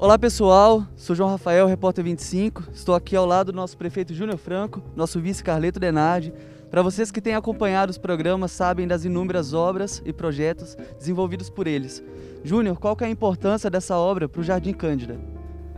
Olá pessoal, sou João Rafael, repórter 25. Estou aqui ao lado do nosso prefeito Júnior Franco, nosso vice Carleto Denardi. Para vocês que têm acompanhado os programas, sabem das inúmeras obras e projetos desenvolvidos por eles. Júnior, qual que é a importância dessa obra para o Jardim Cândida?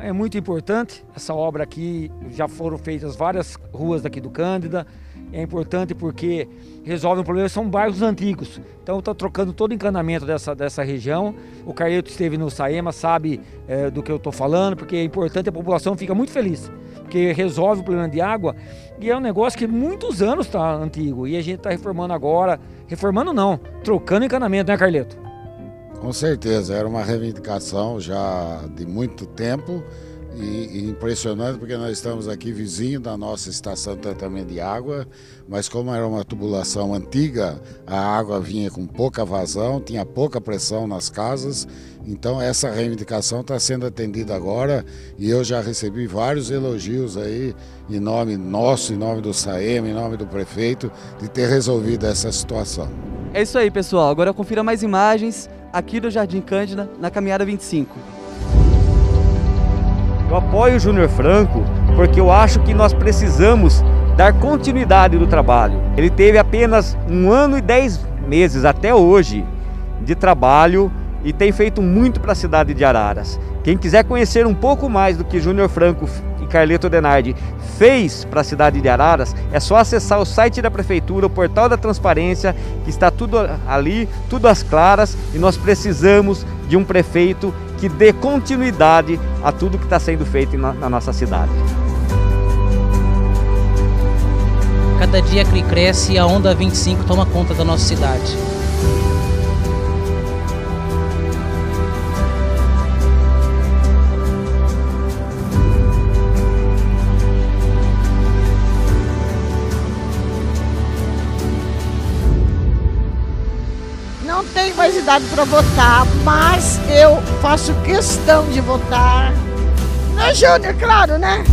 É muito importante essa obra aqui, já foram feitas várias ruas daqui do Cândida, é importante porque resolve um problema, são bairros antigos. Então está trocando todo o encanamento dessa, dessa região. O Carleto esteve no Saema, sabe é, do que eu estou falando, porque é importante, a população fica muito feliz, porque resolve o problema de água e é um negócio que muitos anos está antigo e a gente está reformando agora, reformando não, trocando encanamento, né Carleto? Com certeza, era uma reivindicação já de muito tempo e, e, impressionante porque nós estamos aqui vizinho da nossa estação de tratamento de água, mas como era uma tubulação antiga, a água vinha com pouca vazão, tinha pouca pressão nas casas, então essa reivindicação está sendo atendida agora e eu já recebi vários elogios aí em nome nosso, em nome do SAEM, em nome do prefeito, de ter resolvido essa situação. É isso aí, pessoal. Agora confira mais imagens aqui do Jardim Cândida, na caminhada 25. Eu apoio o Júnior Franco porque eu acho que nós precisamos dar continuidade do trabalho. Ele teve apenas um ano e dez meses até hoje de trabalho e tem feito muito para a cidade de Araras. Quem quiser conhecer um pouco mais do que Júnior Franco Carleto Denardi fez para a cidade de Araras, é só acessar o site da prefeitura, o portal da transparência, que está tudo ali, tudo às claras, e nós precisamos de um prefeito que dê continuidade a tudo que está sendo feito na, na nossa cidade. Cada dia que cresce, a Onda 25 toma conta da nossa cidade. Não tenho mais idade para votar, mas eu faço questão de votar. Né, Júnior? Claro, né?